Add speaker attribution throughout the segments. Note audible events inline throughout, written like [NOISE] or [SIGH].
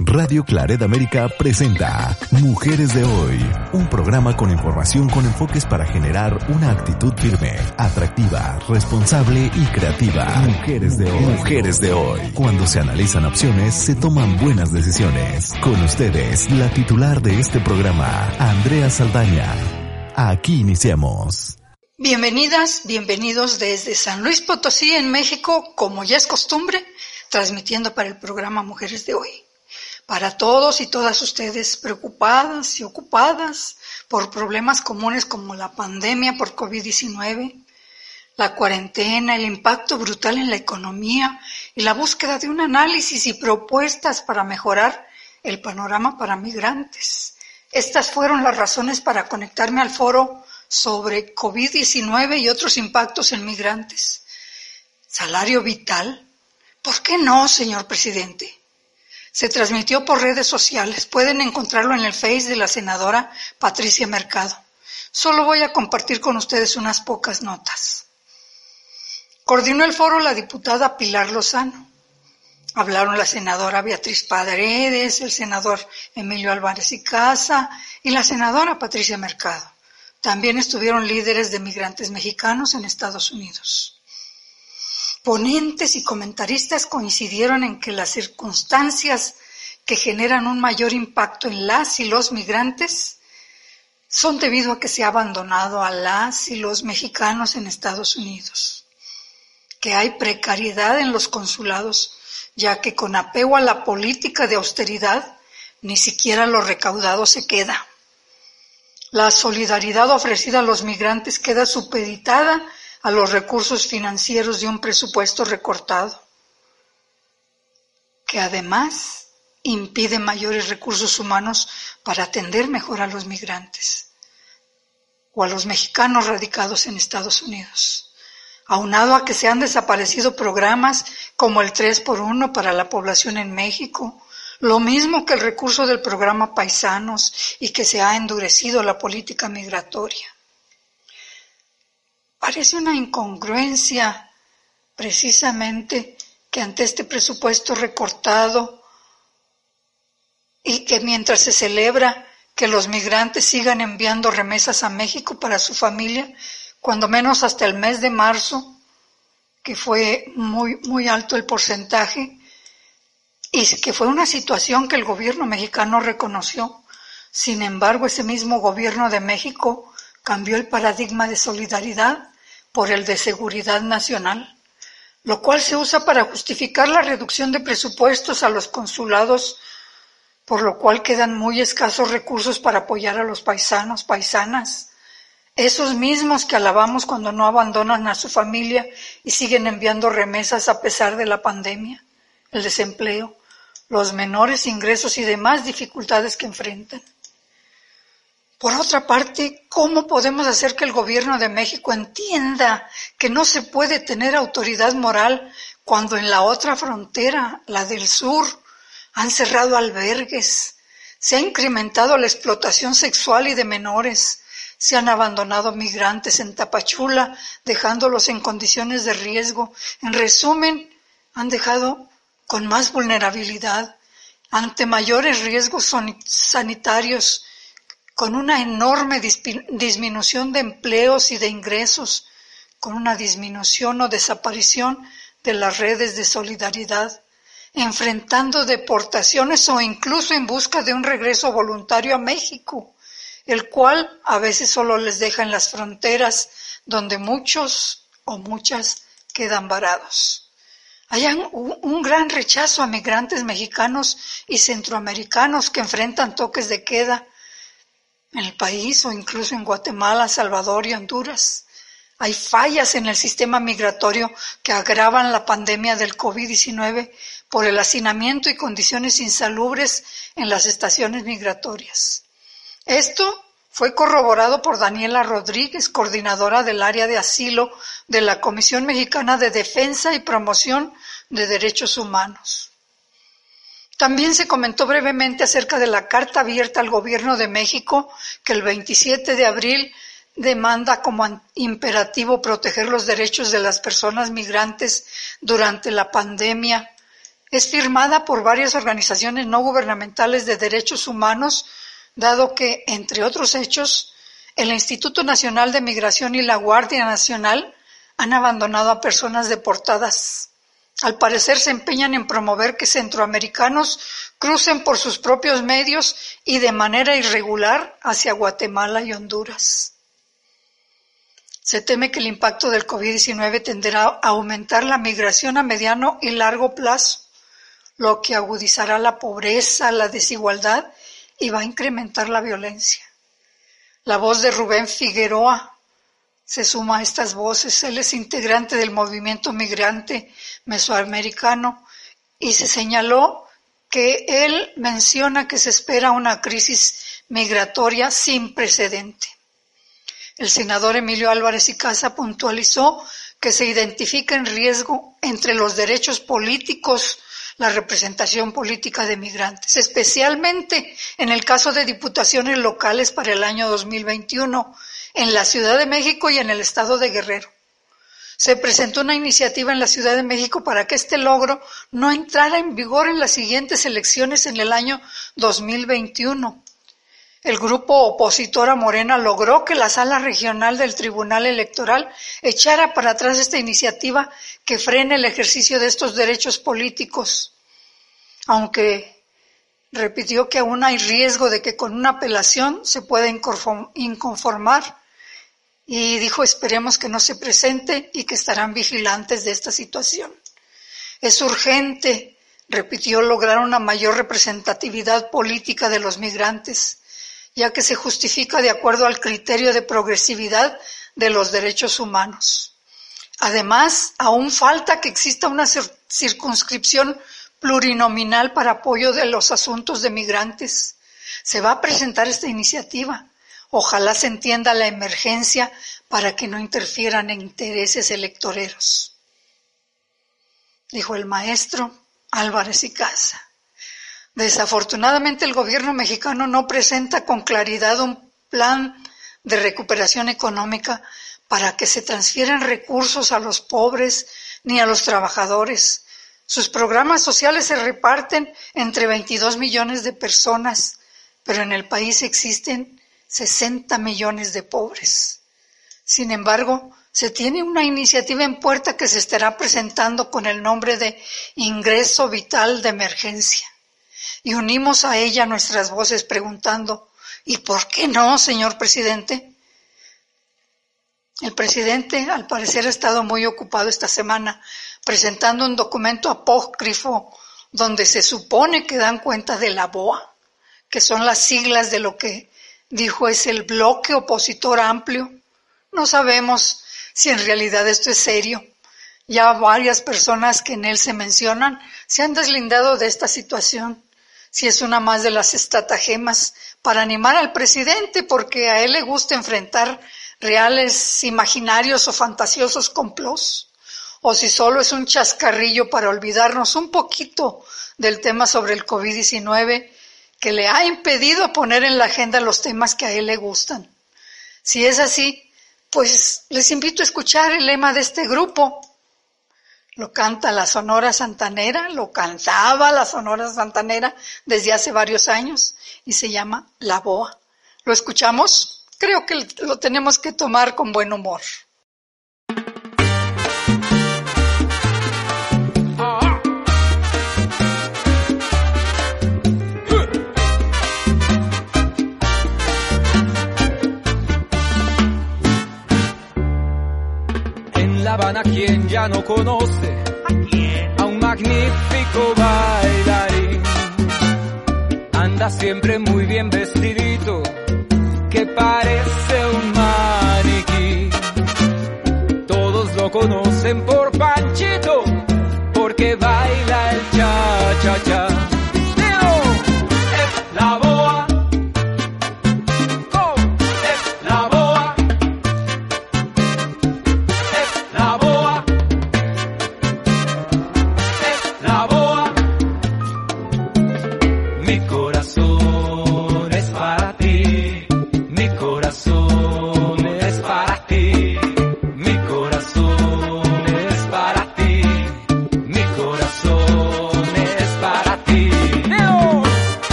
Speaker 1: Radio Claret América presenta Mujeres de Hoy, un programa con información con enfoques para generar una actitud firme, atractiva, responsable y creativa. Mujeres de Hoy. Mujeres de Hoy. Cuando se analizan opciones, se toman buenas decisiones. Con ustedes, la titular de este programa, Andrea Saldaña. Aquí iniciamos.
Speaker 2: Bienvenidas, bienvenidos desde San Luis Potosí, en México, como ya es costumbre, transmitiendo para el programa Mujeres de Hoy para todos y todas ustedes preocupadas y ocupadas por problemas comunes como la pandemia por COVID-19, la cuarentena, el impacto brutal en la economía y la búsqueda de un análisis y propuestas para mejorar el panorama para migrantes. Estas fueron las razones para conectarme al foro sobre COVID-19 y otros impactos en migrantes. ¿Salario vital? ¿Por qué no, señor presidente? Se transmitió por redes sociales. Pueden encontrarlo en el Face de la senadora Patricia Mercado. Solo voy a compartir con ustedes unas pocas notas. Coordinó el foro la diputada Pilar Lozano. Hablaron la senadora Beatriz Paredes, el senador Emilio Álvarez y Casa y la senadora Patricia Mercado. También estuvieron líderes de migrantes mexicanos en Estados Unidos. Ponentes y comentaristas coincidieron en que las circunstancias que generan un mayor impacto en las y los migrantes son debido a que se ha abandonado a las y los mexicanos en Estados Unidos, que hay precariedad en los consulados, ya que con apego a la política de austeridad ni siquiera lo recaudado se queda. La solidaridad ofrecida a los migrantes queda supeditada a los recursos financieros de un presupuesto recortado, que además impide mayores recursos humanos para atender mejor a los migrantes o a los mexicanos radicados en Estados Unidos. Aunado a que se han desaparecido programas como el 3 por 1 para la población en México, lo mismo que el recurso del programa Paisanos y que se ha endurecido la política migratoria. Parece una incongruencia precisamente que ante este presupuesto recortado y que mientras se celebra que los migrantes sigan enviando remesas a México para su familia, cuando menos hasta el mes de marzo, que fue muy, muy alto el porcentaje, y que fue una situación que el gobierno mexicano reconoció. Sin embargo, ese mismo gobierno de México cambió el paradigma de solidaridad por el de seguridad nacional, lo cual se usa para justificar la reducción de presupuestos a los consulados, por lo cual quedan muy escasos recursos para apoyar a los paisanos, paisanas, esos mismos que alabamos cuando no abandonan a su familia y siguen enviando remesas a pesar de la pandemia, el desempleo, los menores ingresos y demás dificultades que enfrentan. Por otra parte, ¿cómo podemos hacer que el gobierno de México entienda que no se puede tener autoridad moral cuando en la otra frontera, la del sur, han cerrado albergues, se ha incrementado la explotación sexual y de menores, se han abandonado migrantes en Tapachula, dejándolos en condiciones de riesgo. En resumen, han dejado con más vulnerabilidad ante mayores riesgos sanitarios con una enorme disminución de empleos y de ingresos, con una disminución o desaparición de las redes de solidaridad, enfrentando deportaciones o incluso en busca de un regreso voluntario a México, el cual a veces solo les deja en las fronteras donde muchos o muchas quedan varados. Hay un, gran rechazo a migrantes mexicanos y centroamericanos que enfrentan toques de queda en el país o incluso en Guatemala, Salvador y Honduras. Hay fallas en el sistema migratorio que agravan la pandemia del COVID-19 por el hacinamiento y condiciones insalubres en las estaciones migratorias. Esto fue corroborado por Daniela Rodríguez, coordinadora del área de asilo de la Comisión Mexicana de Defensa y Promoción de Derechos Humanos. También se comentó brevemente acerca de la carta abierta al Gobierno de México que el 27 de abril demanda como imperativo proteger los derechos de las personas migrantes durante la pandemia. Es firmada por varias organizaciones no gubernamentales de derechos humanos, dado que, entre otros hechos, el Instituto Nacional de Migración y la Guardia Nacional han abandonado a personas deportadas. Al parecer se empeñan en promover que centroamericanos crucen por sus propios medios y de manera irregular hacia Guatemala y Honduras. Se teme que el impacto del COVID-19 tenderá a aumentar la migración a mediano y largo plazo, lo que agudizará la pobreza, la desigualdad y va a incrementar la violencia. La voz de Rubén Figueroa, se suma a estas voces. Él es integrante del movimiento migrante mesoamericano y se señaló que él menciona que se espera una crisis migratoria sin precedente. El senador Emilio Álvarez y Casa puntualizó que se identifica en riesgo entre los derechos políticos la representación política de migrantes, especialmente en el caso de diputaciones locales para el año 2021 en la Ciudad de México y en el estado de Guerrero. Se presentó una iniciativa en la Ciudad de México para que este logro no entrara en vigor en las siguientes elecciones en el año 2021. El grupo opositor a Morena logró que la sala regional del Tribunal Electoral echara para atrás esta iniciativa que frene el ejercicio de estos derechos políticos, aunque repitió que aún hay riesgo de que con una apelación se pueda inconformar y dijo esperemos que no se presente y que estarán vigilantes de esta situación. Es urgente, repitió, lograr una mayor representatividad política de los migrantes, ya que se justifica de acuerdo al criterio de progresividad de los derechos humanos. Además, aún falta que exista una circunscripción plurinominal para apoyo de los asuntos de migrantes. Se va a presentar esta iniciativa Ojalá se entienda la emergencia para que no interfieran en intereses electoreros. Dijo el maestro Álvarez y Casa. Desafortunadamente el gobierno mexicano no presenta con claridad un plan de recuperación económica para que se transfieran recursos a los pobres ni a los trabajadores. Sus programas sociales se reparten entre 22 millones de personas, pero en el país existen 60 millones de pobres. Sin embargo, se tiene una iniciativa en puerta que se estará presentando con el nombre de Ingreso Vital de Emergencia. Y unimos a ella nuestras voces preguntando, ¿y por qué no, señor presidente? El presidente, al parecer, ha estado muy ocupado esta semana presentando un documento apócrifo donde se supone que dan cuenta de la BOA, que son las siglas de lo que dijo es el bloque opositor amplio. No sabemos si en realidad esto es serio. Ya varias personas que en él se mencionan se han deslindado de esta situación. Si es una más de las estratagemas para animar al presidente porque a él le gusta enfrentar reales, imaginarios o fantasiosos complots, o si solo es un chascarrillo para olvidarnos un poquito del tema sobre el COVID-19 que le ha impedido poner en la agenda los temas que a él le gustan. Si es así, pues les invito a escuchar el lema de este grupo. Lo canta la Sonora Santanera, lo cantaba la Sonora Santanera desde hace varios años y se llama La Boa. ¿Lo escuchamos? Creo que lo tenemos que tomar con buen humor.
Speaker 3: Ya no conoce, a un magnífico bailarín. Anda siempre muy bien vestidito, que parece un maniquí. Todos lo conocen por Panchito, porque que baila el cha-cha-cha.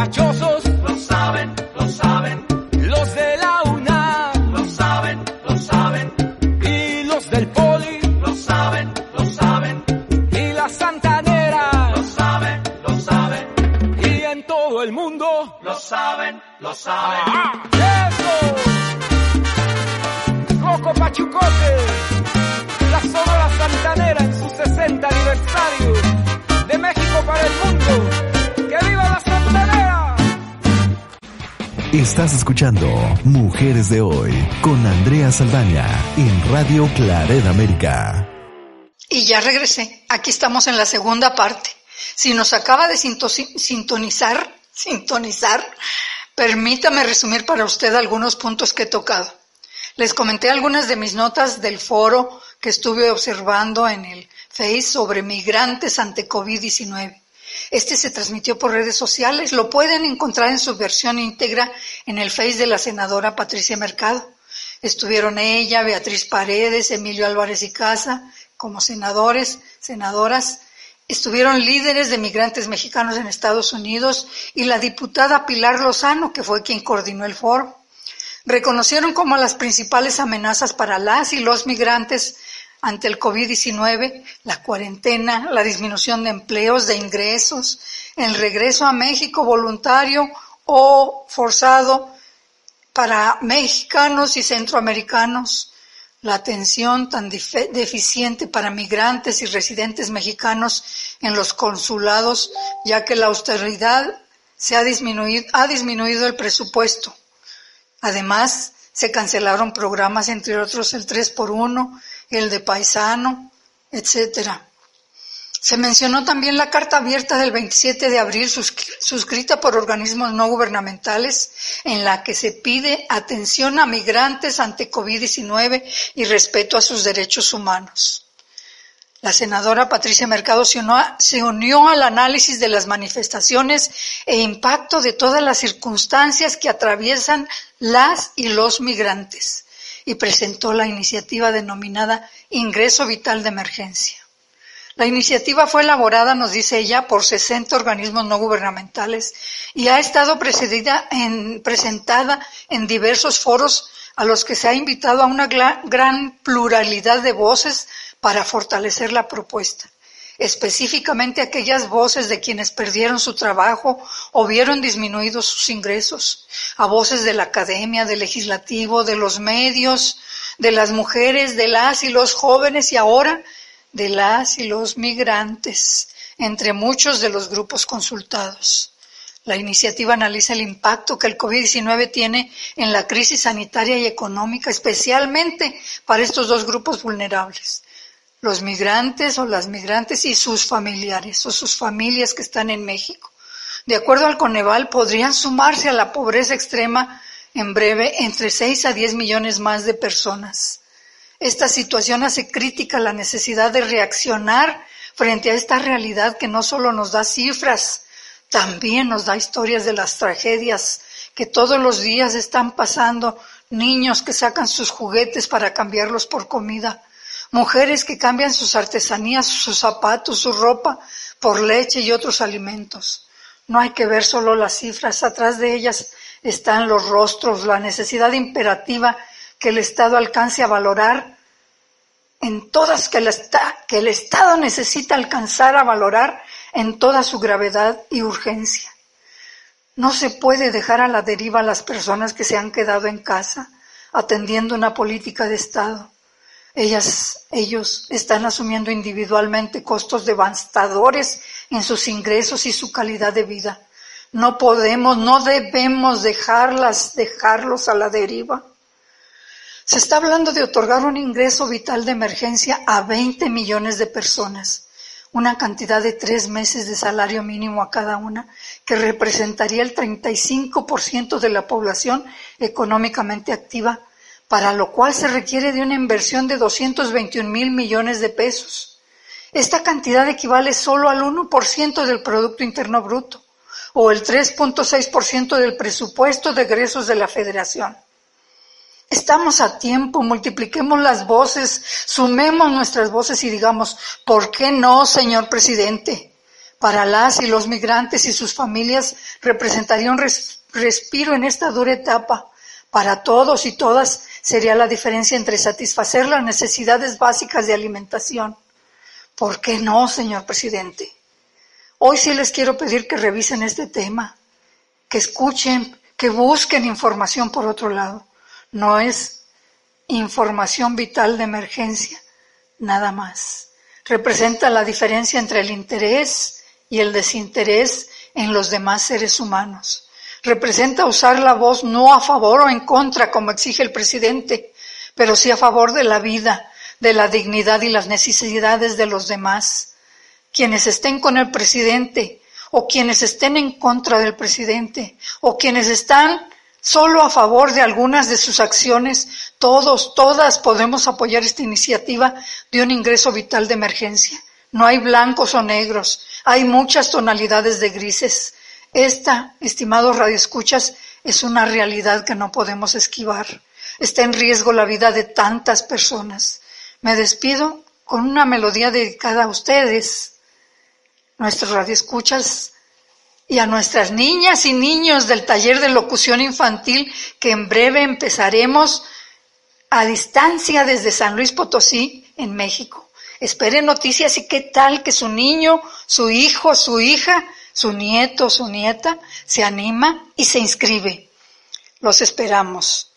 Speaker 3: Los guapachosos, lo saben, lo saben. Los de la UNAM, lo saben, lo saben. Y los del poli, lo saben, lo saben. Y la santanera, lo saben, lo saben. Y en todo el mundo, lo saben, lo saben.
Speaker 1: Estás escuchando Mujeres de Hoy con Andrea Saldaña en Radio Claret América.
Speaker 2: Y ya regresé. Aquí estamos en la segunda parte. Si nos acaba de sintonizar, [LAUGHS] sintonizar, permítame resumir para usted algunos puntos que he tocado. Les comenté algunas de mis notas del foro que estuve observando en el Face sobre migrantes ante COVID-19. Este se transmitió por redes sociales. Lo pueden encontrar en su versión íntegra en el Face de la senadora Patricia Mercado. Estuvieron ella, Beatriz Paredes, Emilio Álvarez y Casa como senadores, senadoras. Estuvieron líderes de migrantes mexicanos en Estados Unidos y la diputada Pilar Lozano, que fue quien coordinó el foro. Reconocieron como las principales amenazas para las y los migrantes ante el COVID-19, la cuarentena, la disminución de empleos, de ingresos, el regreso a México voluntario o forzado para mexicanos y centroamericanos, la atención tan deficiente para migrantes y residentes mexicanos en los consulados, ya que la austeridad se ha disminuido, ha disminuido el presupuesto. Además, se cancelaron programas, entre otros el 3 por 1 el de Paisano, etcétera. Se mencionó también la carta abierta del 27 de abril suscri- suscrita por organismos no gubernamentales en la que se pide atención a migrantes ante COVID-19 y respeto a sus derechos humanos. La senadora Patricia Mercado se unió al análisis de las manifestaciones e impacto de todas las circunstancias que atraviesan las y los migrantes y presentó la iniciativa denominada Ingreso Vital de Emergencia. La iniciativa fue elaborada, nos dice ella, por 60 organismos no gubernamentales y ha estado presentada en diversos foros a los que se ha invitado a una gran pluralidad de voces para fortalecer la propuesta, específicamente aquellas voces de quienes perdieron su trabajo o vieron disminuidos sus ingresos, a voces de la academia, del legislativo, de los medios, de las mujeres, de las y los jóvenes y ahora de las y los migrantes, entre muchos de los grupos consultados. La iniciativa analiza el impacto que el COVID-19 tiene en la crisis sanitaria y económica, especialmente para estos dos grupos vulnerables, los migrantes o las migrantes y sus familiares o sus familias que están en México. De acuerdo al Coneval, podrían sumarse a la pobreza extrema en breve entre 6 a 10 millones más de personas. Esta situación hace crítica la necesidad de reaccionar frente a esta realidad que no solo nos da cifras, también nos da historias de las tragedias que todos los días están pasando, niños que sacan sus juguetes para cambiarlos por comida, mujeres que cambian sus artesanías, sus zapatos, su ropa por leche y otros alimentos. No hay que ver solo las cifras, atrás de ellas están los rostros, la necesidad imperativa que el Estado alcance a valorar en todas que el, que el Estado necesita alcanzar a valorar en toda su gravedad y urgencia. No se puede dejar a la deriva a las personas que se han quedado en casa atendiendo una política de Estado. Ellas, ellos están asumiendo individualmente costos devastadores en sus ingresos y su calidad de vida. No podemos, no debemos dejarlas, dejarlos a la deriva. Se está hablando de otorgar un ingreso vital de emergencia a 20 millones de personas, una cantidad de tres meses de salario mínimo a cada una, que representaría el 35% de la población económicamente activa, para lo cual se requiere de una inversión de 221 mil millones de pesos. Esta cantidad equivale solo al 1% del Producto Interno Bruto o el 3.6% del presupuesto de egresos de la Federación. Estamos a tiempo, multipliquemos las voces, sumemos nuestras voces y digamos, ¿por qué no, señor presidente? Para las y los migrantes y sus familias representaría un respiro en esta dura etapa. Para todos y todas sería la diferencia entre satisfacer las necesidades básicas de alimentación. ¿Por qué no, señor presidente? Hoy sí les quiero pedir que revisen este tema, que escuchen, que busquen información por otro lado no es información vital de emergencia, nada más. Representa la diferencia entre el interés y el desinterés en los demás seres humanos. Representa usar la voz no a favor o en contra, como exige el presidente, pero sí a favor de la vida, de la dignidad y las necesidades de los demás. Quienes estén con el presidente o quienes estén en contra del presidente o quienes están Solo a favor de algunas de sus acciones, todos, todas podemos apoyar esta iniciativa de un ingreso vital de emergencia. No hay blancos o negros, hay muchas tonalidades de grises. Esta, estimados radioescuchas, es una realidad que no podemos esquivar. Está en riesgo la vida de tantas personas. Me despido con una melodía dedicada a ustedes, nuestros radioescuchas y a nuestras niñas y niños del taller de locución infantil que en breve empezaremos a distancia desde San Luis Potosí, en México. Esperen noticias y qué tal que su niño, su hijo, su hija, su nieto, su nieta se anima y se inscribe. Los esperamos.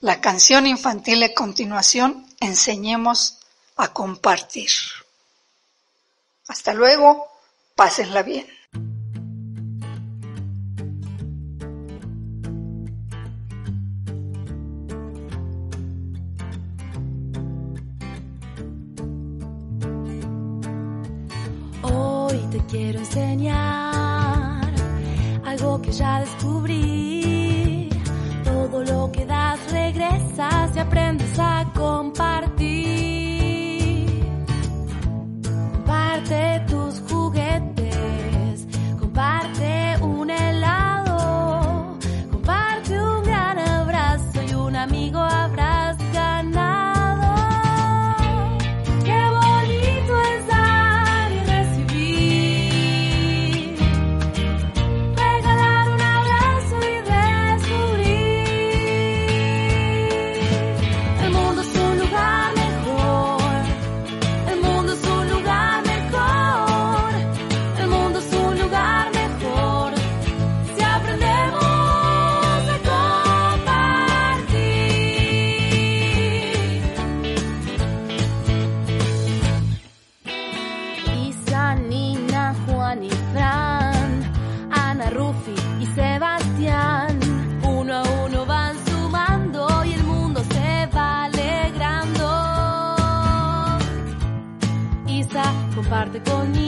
Speaker 2: La canción infantil a continuación, enseñemos a compartir. Hasta luego, pásenla bien.
Speaker 4: quiero enseñar algo que ya descubrí. Todo lo que das regresas y aprendes a compartir. Comer